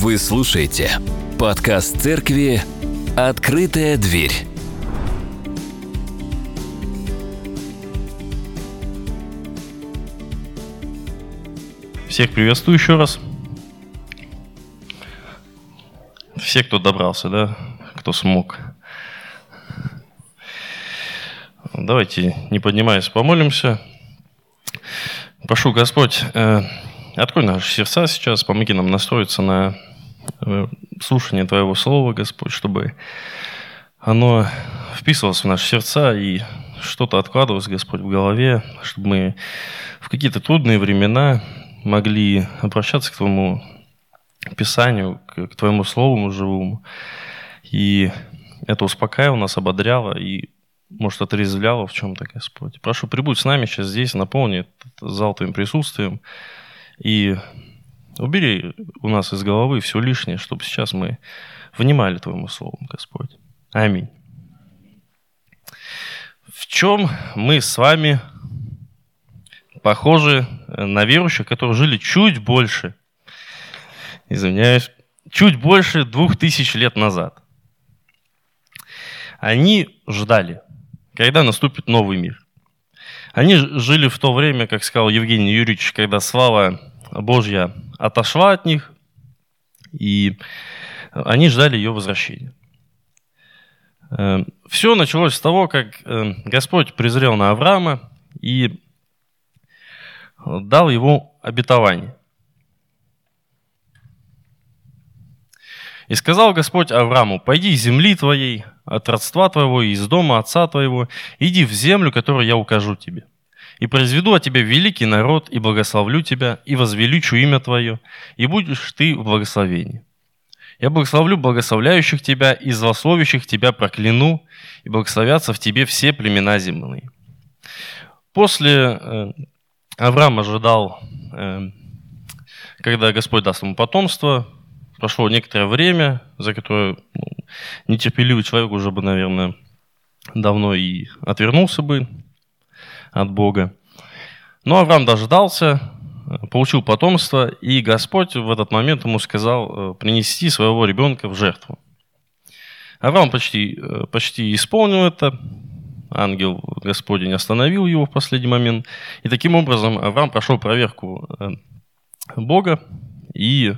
Вы слушаете подкаст церкви «Открытая дверь». Всех приветствую еще раз. Все, кто добрался, да, кто смог. Давайте, не поднимаясь, помолимся. Прошу, Господь, э, Открой наши сердца сейчас, помоги нам настроиться на э, слушание Твоего Слова, Господь, чтобы оно вписывалось в наши сердца и что-то откладывалось, Господь, в голове, чтобы мы в какие-то трудные времена могли обращаться к Твоему Писанию, к Твоему Слову живому. И это успокаивало нас, ободряло и, может, отрезвляло в чем-то, Господь. Прошу, прибудь с нами сейчас здесь, наполни зал Твоим присутствием, и убери у нас из головы все лишнее, чтобы сейчас мы внимали Твоему Слову, Господь. Аминь. В чем мы с вами похожи на верующих, которые жили чуть больше, извиняюсь, чуть больше двух тысяч лет назад. Они ждали, когда наступит новый мир. Они жили в то время, как сказал Евгений Юрьевич, когда слава Божья отошла от них, и они ждали ее возвращения. Э, Все началось с того, как э, Господь презрел на Авраама и дал ему обетование. И сказал Господь Аврааму, пойди земли твоей, от родства твоего и из дома отца твоего, иди в землю, которую я укажу тебе. И произведу от тебя великий народ, и благословлю тебя, и возвеличу имя твое, и будешь ты в благословении. Я благословлю благословляющих тебя, и злословящих тебя прокляну, и благословятся в тебе все племена земные. После э, Авраам ожидал, э, когда Господь даст ему потомство, прошло некоторое время, за которое ну, нетерпеливый человек уже бы, наверное, давно и отвернулся бы от Бога. Но Авраам дождался, получил потомство, и Господь в этот момент ему сказал э, принести своего ребенка в жертву. Авраам почти, э, почти исполнил это, ангел Господень остановил его в последний момент, и таким образом Авраам прошел проверку э, Бога и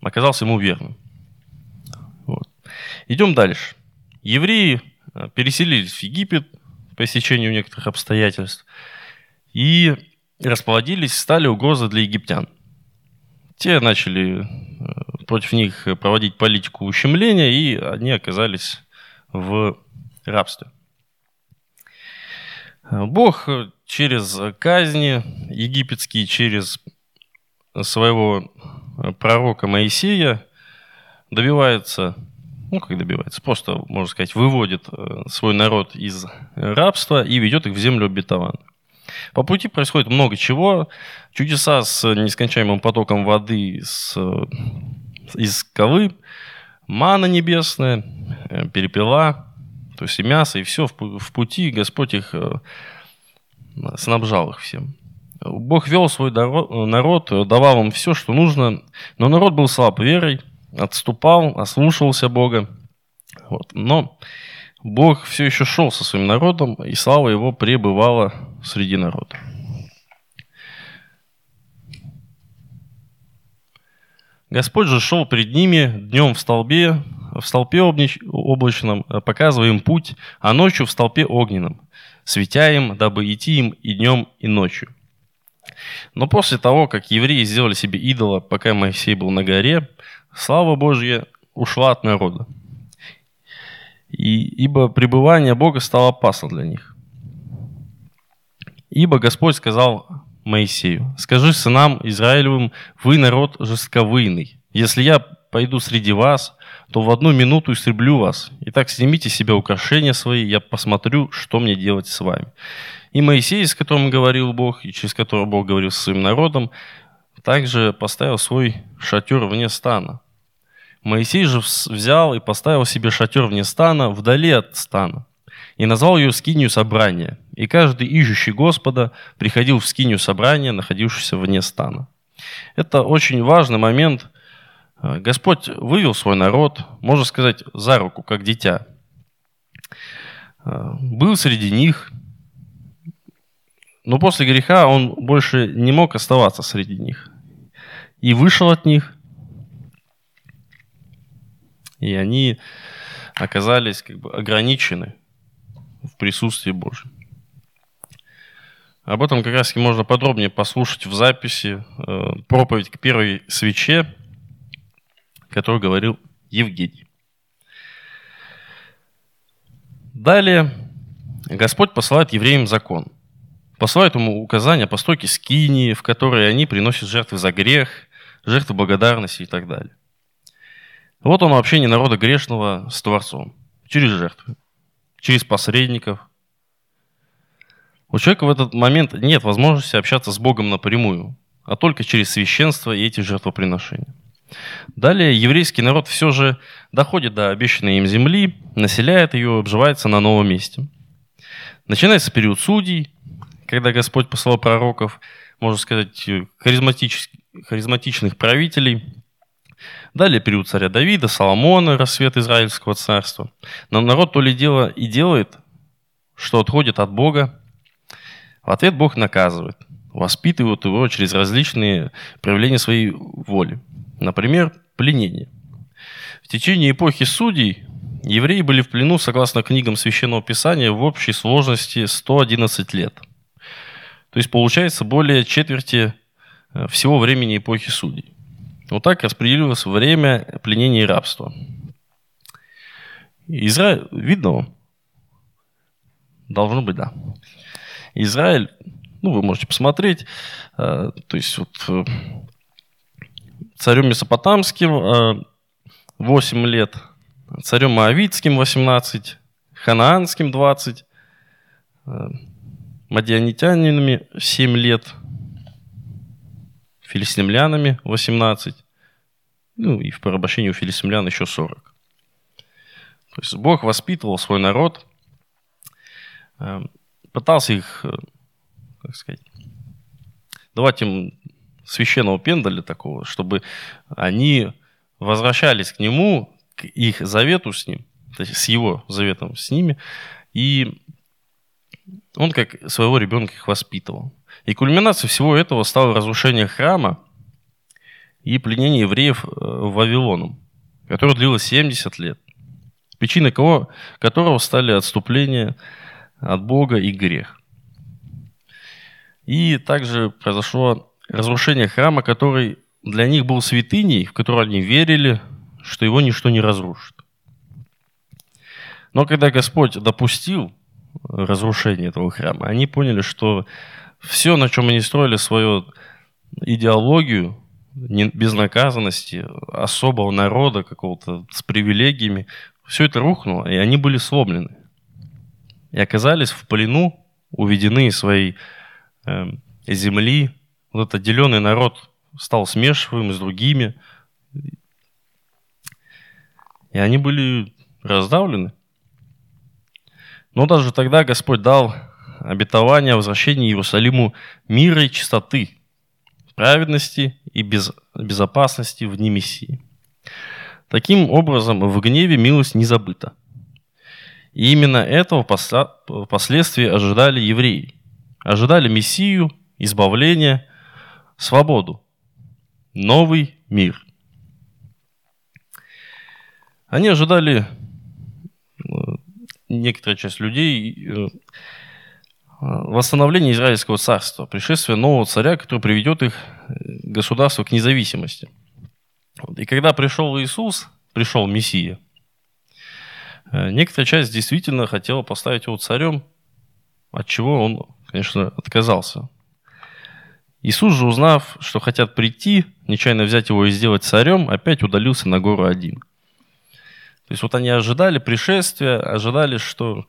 оказался ему верным. Идем дальше. Евреи переселились в Египет, по истечению некоторых обстоятельств, и расплодились, стали угрозой для египтян. Те начали э, против них проводить политику ущемления, и они оказались в рабстве. Бог через казни египетские, через своего пророка Моисея добивается ну как добивается, просто, можно сказать, выводит э, свой народ из рабства и ведет их в землю обетованную. По пути происходит много чего. Чудеса с нескончаемым потоком воды с, из скалы, мана небесная, э, перепела, то есть и мясо, и все в пути. Господь их э, снабжал их всем. Бог вел свой народ, давал им все, что нужно, но народ был слаб верой, отступал, ослушался Бога. Вот. Но Бог все еще шел со своим народом, и слава его пребывала среди народа. Господь же шел пред ними днем в столбе, в столпе облачном, показывая им путь, а ночью в столпе огненном, светя им, дабы идти им и днем, и ночью. Но после того, как евреи сделали себе идола, пока Моисей был на горе, слава Божья ушла от народа. И, ибо пребывание Бога стало опасно для них. Ибо Господь сказал Моисею, «Скажи сынам Израилевым, вы народ жестковыйный. Если я пойду среди вас, то в одну минуту истреблю вас. Итак, снимите себе украшения свои, я посмотрю, что мне делать с вами». И Моисей, с которым говорил Бог, и через которого Бог говорил со своим народом, также поставил свой шатер вне стана. Моисей же взял и поставил себе шатер вне стана, вдали от стана, и назвал ее скинию собрания. И каждый ищущий Господа приходил в скинию собрания, находившуюся вне стана. Это очень важный момент. Господь вывел свой народ, можно сказать, за руку, как дитя. Был среди них, но после греха он больше не мог оставаться среди них. И вышел от них, и они оказались как бы ограничены в присутствии Божьем. Об этом как раз можно подробнее послушать в записи э, проповедь к первой свече, которую говорил Евгений. Далее Господь посылает евреям закон. Посылает ему указания по стойке скинии, в которой они приносят жертвы за грех, жертвы благодарности и так далее. Вот он общение народа грешного с Творцом. Через жертвы, через посредников. У человека в этот момент нет возможности общаться с Богом напрямую, а только через священство и эти жертвоприношения. Далее еврейский народ все же доходит до обещанной им земли, населяет ее, обживается на новом месте. Начинается период судей, когда Господь послал пророков, можно сказать, харизматичных правителей – Далее период царя Давида, Соломона, рассвет Израильского царства. Но народ то ли дело и делает, что отходит от Бога. В ответ Бог наказывает, воспитывает его через различные проявления своей воли. Например, пленение. В течение эпохи судей евреи были в плену, согласно книгам Священного Писания, в общей сложности 111 лет. То есть получается более четверти всего времени эпохи судей. Вот так распределилось время пленения и рабства. Израиль, видно Должно быть, да. Израиль, ну, вы можете посмотреть, э, то есть вот э, царем Месопотамским э, 8 лет, царем Моавитским 18, Ханаанским 20, э, Мадианитянинами 7 лет, филистимлянами 18, ну и в порабощении у филистимлян еще 40. То есть Бог воспитывал свой народ, э, пытался их, э, как сказать, давать им священного пендаля такого, чтобы они возвращались к нему, к их завету с ним, то есть с его заветом с ними, и он как своего ребенка их воспитывал. И кульминацией всего этого стало разрушение храма и пленение евреев э, Вавилоном, которое длилось 70 лет, причиной кого, которого стали отступление от Бога и грех. И также произошло разрушение храма, который для них был святыней, в которую они верили, что его ничто не разрушит. Но когда Господь допустил разрушение этого храма, они поняли, что все, на чем они строили свою идеологию, безнаказанности, особого народа какого-то с привилегиями, все это рухнуло, и они были сломлены. И оказались в плену, уведены из своей э, земли. Вот этот отделенный народ стал смешиваем с другими. И они были раздавлены. Но даже тогда Господь дал обетование о возвращении Иерусалиму мира и чистоты, праведности и без, безопасности в дни Мессии. Таким образом, в гневе милость не забыта. И именно этого впоследствии ожидали евреи. Ожидали Мессию, избавление, свободу, новый мир. Они ожидали, э, некоторая часть людей, э, восстановление Израильского царства, пришествие нового царя, который приведет их э, государство к независимости. И когда пришел Иисус, пришел Мессия, э, некоторая часть действительно хотела поставить его царем, от чего он, конечно, отказался. Иисус же, узнав, что хотят прийти, нечаянно взять его и сделать царем, опять удалился на гору один. То есть вот они ожидали пришествия, ожидали, что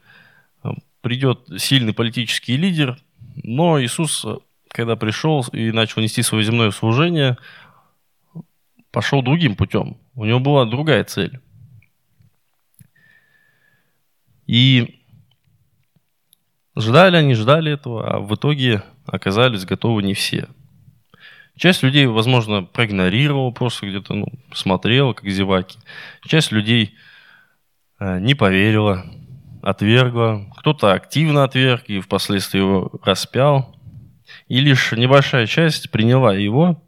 придет сильный политический лидер, но Иисус, когда пришел и начал нести свое земное служение, пошел другим путем. У него была другая цель. И ждали они, ждали этого, а в итоге оказались готовы не все. Часть людей, возможно, проигнорировала, просто где-то ну, смотрела, как зеваки. Часть людей э, не поверила, отвергла. Кто-то активно отверг и впоследствии его распял. И лишь небольшая часть приняла его,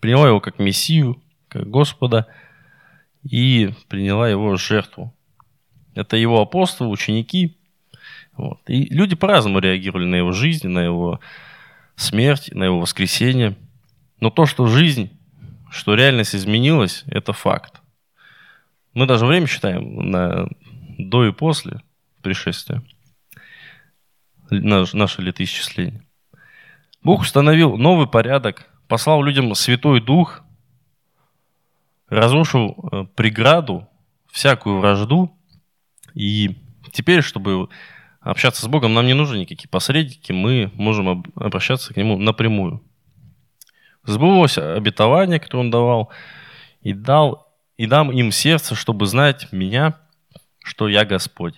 приняла его как Мессию, как Господа, и приняла его жертву. Это его апостолы, ученики. Вот. И люди по-разному реагировали на его жизнь, на его смерть, на его воскресение. Но то, что жизнь, что реальность изменилась, это факт. Мы даже время считаем на до и после пришествия. Наш, наше летоисчисление. Бог установил новый порядок, послал людям Святой Дух, разрушил э, преграду, всякую вражду. И теперь, чтобы общаться с Богом, нам не нужны никакие посредники, мы можем обращаться к Нему напрямую. Сбылось обетование, которое Он давал, и дал, и дам им сердце, чтобы знать меня, что я Господь.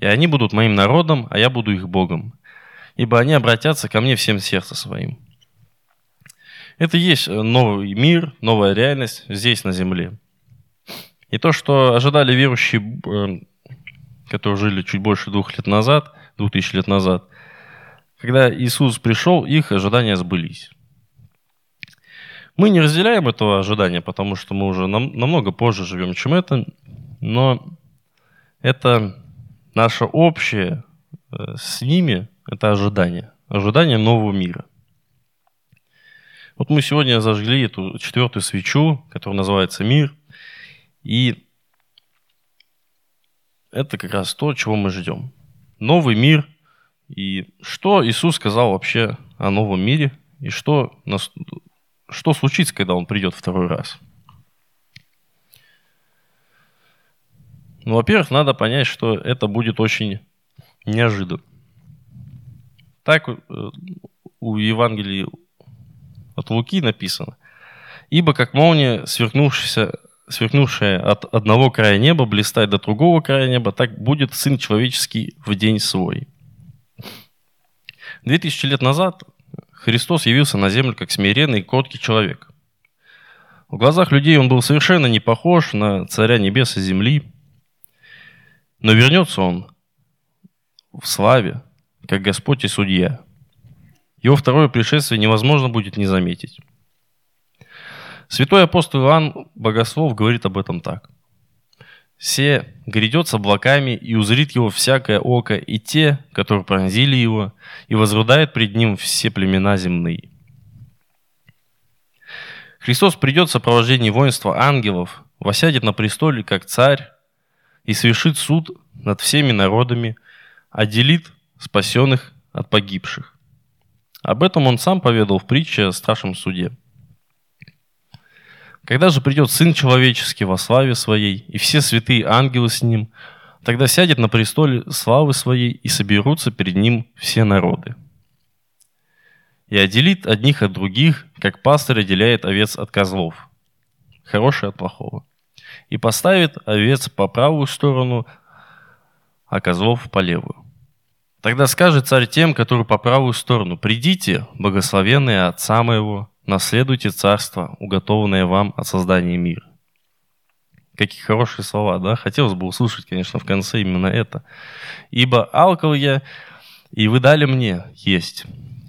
И они будут моим народом, а я буду их Богом. Ибо они обратятся ко мне всем сердцем своим. Это и есть новый мир, новая реальность здесь, на земле. И то, что ожидали верующие э, которые жили чуть больше двух лет назад, двух тысяч лет назад, когда Иисус пришел, их ожидания сбылись. Мы не разделяем этого ожидания, потому что мы уже нам, намного позже живем, чем это, но это наше общее э, с ними, это ожидание, ожидание нового мира. Вот мы сегодня зажгли эту четвертую свечу, которая называется «Мир», и это как раз то, чего мы ждем. Новый мир. И что Иисус сказал вообще о новом мире? И что, что случится, когда Он придет второй раз? Ну, во-первых, надо понять, что это будет очень неожиданно. Так э, у Евангелия от Луки написано. «Ибо как молния, сверкнувшаяся сверкнувшая от одного края неба, блистает до другого края неба, так будет Сын Человеческий в день свой. Две тысячи лет назад Христос явился на землю как смиренный и кроткий человек. В глазах людей он был совершенно не похож на царя небес и земли, но вернется он в славе, как Господь и Судья. Его второе пришествие невозможно будет не заметить. Святой апостол Иоанн Богослов говорит об этом так. «Се грядет с облаками, и узрит его всякое око, и те, которые пронзили его, и возрудает пред ним все племена земные». Христос придет в сопровождении воинства ангелов, восядет на престоле, как царь, и совершит суд над всеми народами, отделит спасенных от погибших. Об этом он сам поведал в притче о страшном суде – когда же придет Сын Человеческий во славе Своей, и все святые ангелы с Ним, тогда сядет на престоле славы Своей, и соберутся перед Ним все народы. И отделит одних от других, как пастырь отделяет овец от козлов, хорошее от плохого, и поставит овец по правую сторону, а козлов по левую. Тогда скажет царь тем, которые по правую сторону, «Придите, благословенные Отца моего, наследуйте царство, уготованное вам от создания мира. Какие хорошие слова, да? Хотелось бы услышать, конечно, в конце именно это. «Ибо алкал я, и вы дали мне есть.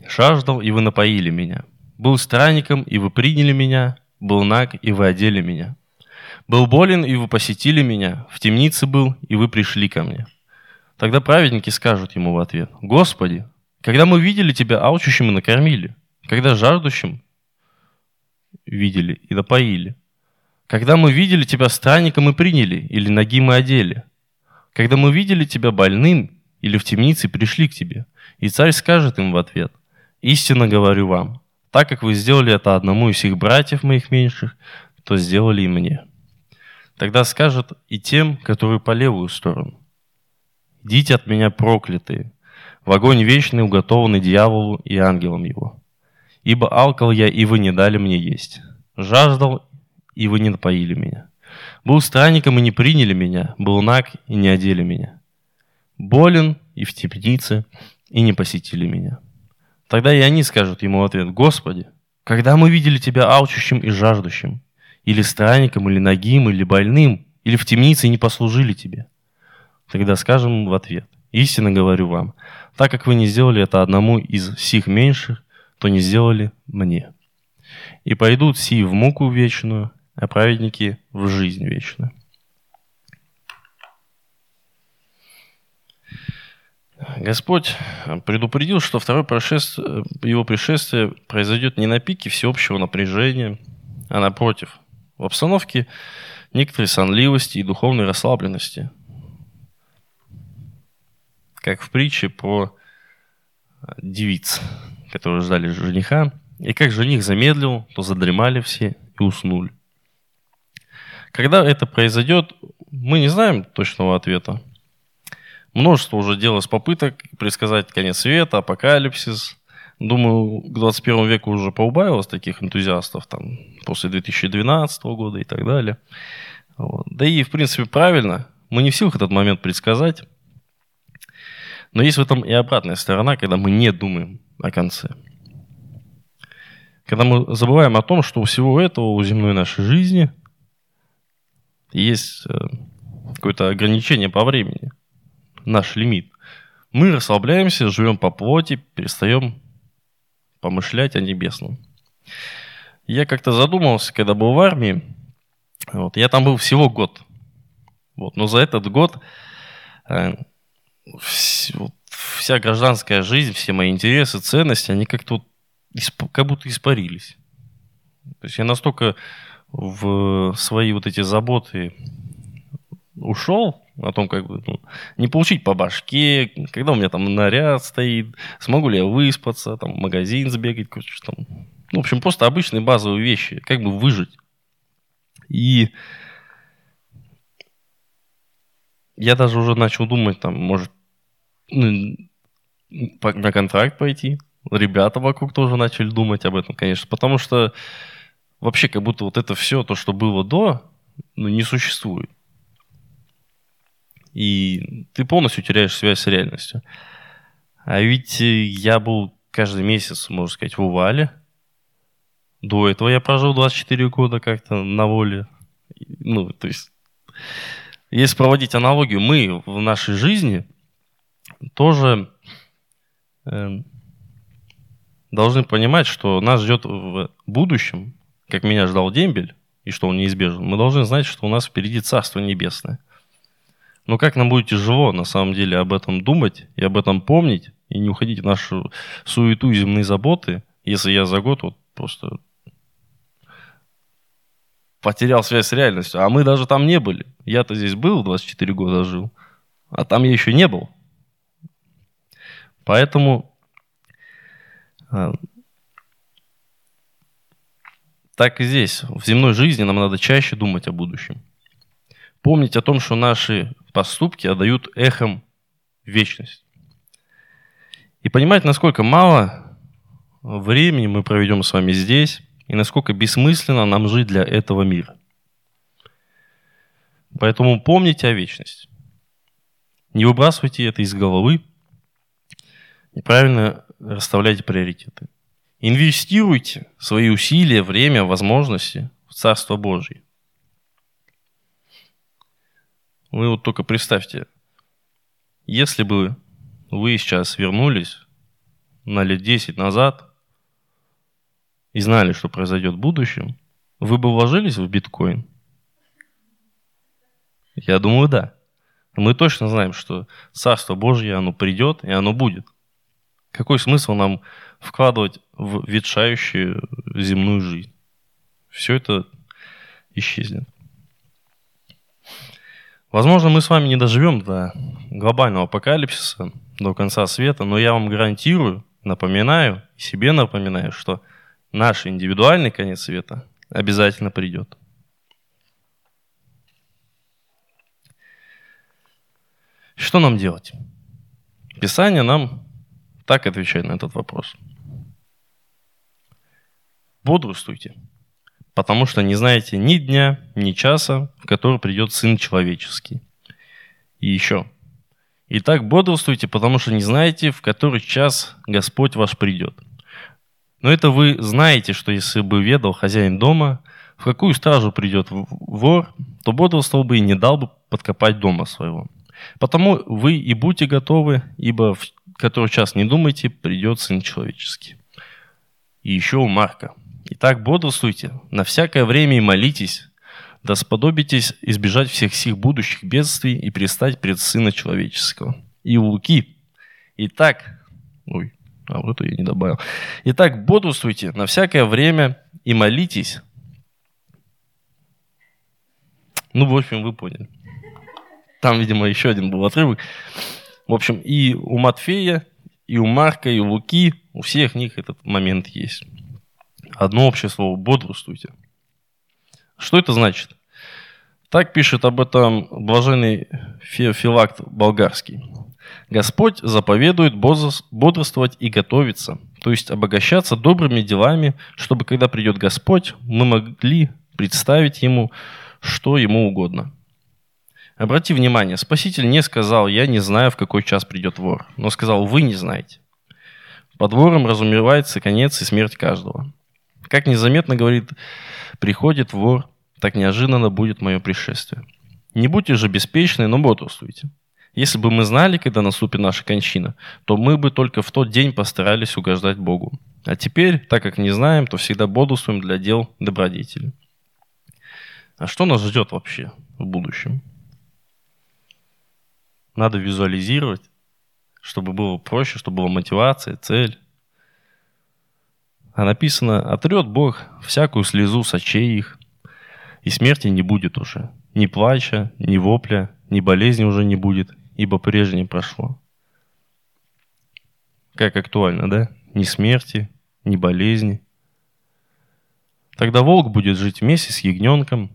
Жаждал, и вы напоили меня. Был странником, и вы приняли меня. Был наг, и вы одели меня. Был болен, и вы посетили меня. В темнице был, и вы пришли ко мне». Тогда праведники скажут ему в ответ, «Господи, когда мы видели Тебя алчущим и накормили, когда жаждущим видели и напоили. Когда мы видели тебя странником и приняли, или ноги мы одели. Когда мы видели тебя больным, или в темнице пришли к тебе. И царь скажет им в ответ, «Истинно говорю вам, так как вы сделали это одному из всех братьев моих меньших, то сделали и мне». Тогда скажет и тем, которые по левую сторону, «Идите от меня проклятые, в огонь вечный, уготованный дьяволу и ангелам его». Ибо алкал я, и вы не дали мне есть. Жаждал, и вы не напоили меня. Был странником, и не приняли меня. Был наг, и не одели меня. Болен, и в темнице, и не посетили меня. Тогда и они скажут ему в ответ, «Господи, Когда мы видели тебя алчущим и жаждущим, или странником, или нагим, или больным, или в темнице и не послужили тебе? Тогда скажем в ответ, истинно говорю вам, так как вы не сделали это одному из сих меньших, то не сделали мне. И пойдут сии в муку вечную, а праведники в жизнь вечную. Господь предупредил, что второе пришествие, его пришествие произойдет не на пике всеобщего напряжения, а напротив, в обстановке некоторой сонливости и духовной расслабленности. Как в притче про девиц, которые ждали жениха, и как жених замедлил, то задремали все и уснули. Когда это произойдет, мы не знаем точного ответа. Множество уже делалось попыток предсказать конец света, апокалипсис. Думаю, к 21 веку уже поубавилось таких энтузиастов, там, после 2012 года и так далее. Вот. Да и, в принципе, правильно. Мы не в силах этот момент предсказать. Но есть в этом и обратная сторона, когда мы не думаем о конце. Когда мы забываем о том, что у всего этого, у земной нашей жизни, есть э, какое-то ограничение по времени, наш лимит. Мы расслабляемся, живем по плоти, перестаем помышлять о небесном. Я как-то задумался, когда был в армии, вот, я там был всего год. Вот, но за этот год э, вся гражданская жизнь, все мои интересы, ценности, они как-то вот, как будто испарились. То есть я настолько в свои вот эти заботы ушел, о том, как бы ну, не получить по башке, когда у меня там наряд стоит, смогу ли я выспаться, там, в магазин сбегать, там, ну, в общем, просто обычные базовые вещи, как бы выжить. И я даже уже начал думать, там, может, ну, на контракт пойти. Ребята вокруг тоже начали думать об этом, конечно, потому что вообще как будто вот это все, то, что было до, ну, не существует. И ты полностью теряешь связь с реальностью. А ведь я был каждый месяц, можно сказать, в Увале. До этого я прожил 24 года как-то на воле. Ну, то есть, если проводить аналогию, мы в нашей жизни тоже э, должны понимать, что нас ждет в будущем, как меня ждал дембель, и что он неизбежен. Мы должны знать, что у нас впереди Царство Небесное. Но как нам будет тяжело, на самом деле, об этом думать и об этом помнить, и не уходить в нашу суету и земные заботы, если я за год вот просто потерял связь с реальностью. А мы даже там не были. Я-то здесь был, 24 года жил, а там я еще не был. Поэтому а, так и здесь. В земной жизни нам надо чаще думать о будущем. Помнить о том, что наши поступки отдают эхом вечность. И понимать, насколько мало времени мы проведем с вами здесь, и насколько бессмысленно нам жить для этого мира. Поэтому помните о вечности. Не выбрасывайте это из головы. Неправильно расставляйте приоритеты. Инвестируйте свои усилия, время, возможности в Царство Божье. Вы вот только представьте, если бы вы сейчас вернулись на лет 10 назад и знали, что произойдет в будущем, вы бы вложились в биткоин? Я думаю, да. Мы точно знаем, что Царство Божье, оно придет и оно будет. Какой смысл нам вкладывать в ветшающую земную жизнь? Все это исчезнет. Возможно, мы с вами не доживем до глобального апокалипсиса, до конца света, но я вам гарантирую, напоминаю, себе напоминаю, что наш индивидуальный конец света обязательно придет. Что нам делать? Писание нам так отвечает на этот вопрос. Бодрствуйте – потому что не знаете ни дня, ни часа, в который придет Сын Человеческий. И еще. Итак, бодрствуйте, потому что не знаете, в который час Господь ваш придет. Но это вы знаете, что если бы ведал хозяин дома, в какую стражу придет вор, то бодрствовал бы и не дал бы подкопать дома своего. Потому вы и будьте готовы, ибо в который час не думайте, придет Сын Человеческий. И еще у Марка. Итак, бодрствуйте на всякое время и молитесь, да сподобитесь избежать всех сих будущих бедствий и пристать пред Сына Человеческого. И у Луки. Итак, ой, а вот это я не добавил. Итак, бодрствуйте на всякое время и молитесь. Ну, в общем, вы поняли. Там, видимо, еще один был отрывок. В общем, и у Матфея, и у Марка, и у Луки, у всех них этот момент есть. Одно общее слово – бодрствуйте. Что это значит? Так пишет об этом блаженный Филакт болгарский. Господь заповедует бодрствовать и готовиться, то есть обогащаться добрыми делами, чтобы когда придет Господь, мы могли представить Ему, что Ему угодно. Обрати внимание, Спаситель не сказал, я не знаю, в какой час придет вор, но сказал, вы не знаете. Под вором разумевается конец и смерть каждого. Как незаметно, говорит, приходит вор, так неожиданно будет мое пришествие. Не будьте же беспечны, но бодрствуйте. Если бы мы знали, когда наступит наша кончина, то мы бы только в тот день постарались угождать Богу. А теперь, так как не знаем, то всегда бодрствуем для дел добродетели. А что нас ждет вообще в будущем? Надо визуализировать, чтобы было проще, чтобы была мотивация, цель. А написано, отрет Бог всякую слезу с очей их, и смерти не будет уже. Ни плача, ни вопля, ни болезни уже не будет, ибо прежнее прошло. Как актуально, да? Ни смерти, ни болезни. Тогда волк будет жить вместе с ягненком,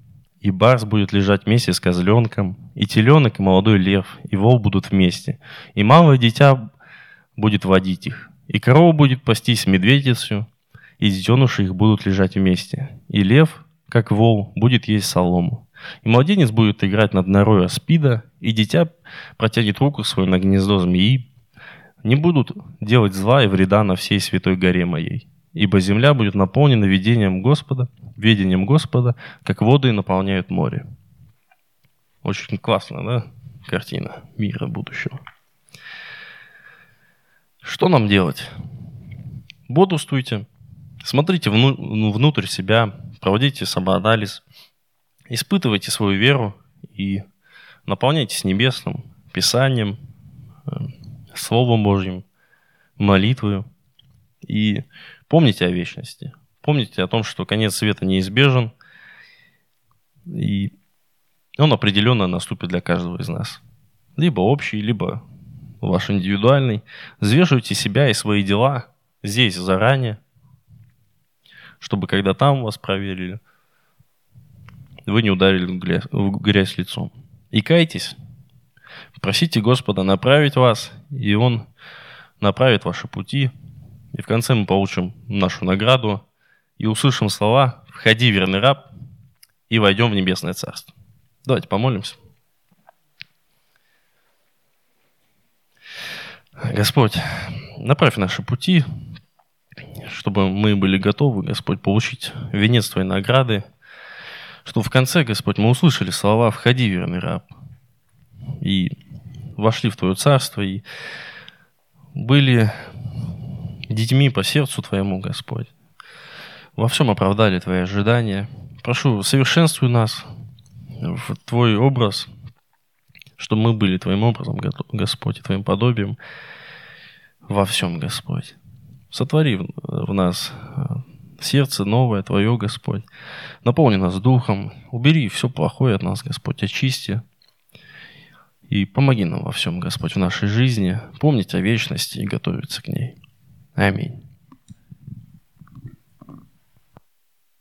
и барс будет лежать вместе с козленком, и теленок, и молодой лев, и волк будут вместе, и малое дитя будет водить их, и корова будет пастись медведицу, и детеныши их будут лежать вместе, и лев, как вол, будет есть солому. И младенец будет играть над норой аспида, и дитя протянет руку свою на гнездо змеи. Не будут делать зла и вреда на всей святой горе моей, ибо земля будет наполнена видением Господа, видением Господа, как воды наполняют море. Очень классно, да, картина мира будущего. Что нам делать? Бодрствуйте, смотрите вну, внутрь себя, проводите самоанализ, испытывайте свою веру и наполняйтесь небесным Писанием, э, Словом Божьим, молитвою. И помните о вечности. Помните о том, что конец света неизбежен, и он определенно наступит для каждого из нас. Либо общий, либо ваш индивидуальный. Взвешивайте себя и свои дела здесь заранее, чтобы когда там вас проверили, вы не ударили в грязь, лицом. И кайтесь. Просите Господа направить вас, и Он направит ваши пути. И в конце мы получим нашу награду и услышим слова «Входи, верный раб, и войдем в небесное царство». Давайте помолимся. Господь, направь наши пути, чтобы мы были готовы, Господь, получить венец Твоей награды, чтобы в конце, Господь, мы услышали слова «Входи, верный раб», и вошли в Твое царство, и были детьми по сердцу Твоему, Господь. Во всем оправдали Твои ожидания. Прошу, совершенствуй нас в Твой образ, чтобы мы были Твоим образом, Господь, и Твоим подобием во всем, Господь. Сотвори в нас э, сердце новое Твое, Господь. Наполни нас духом. Убери все плохое от нас, Господь. Очисти. И помоги нам во всем, Господь, в нашей жизни. Помнить о вечности и готовиться к ней. Аминь.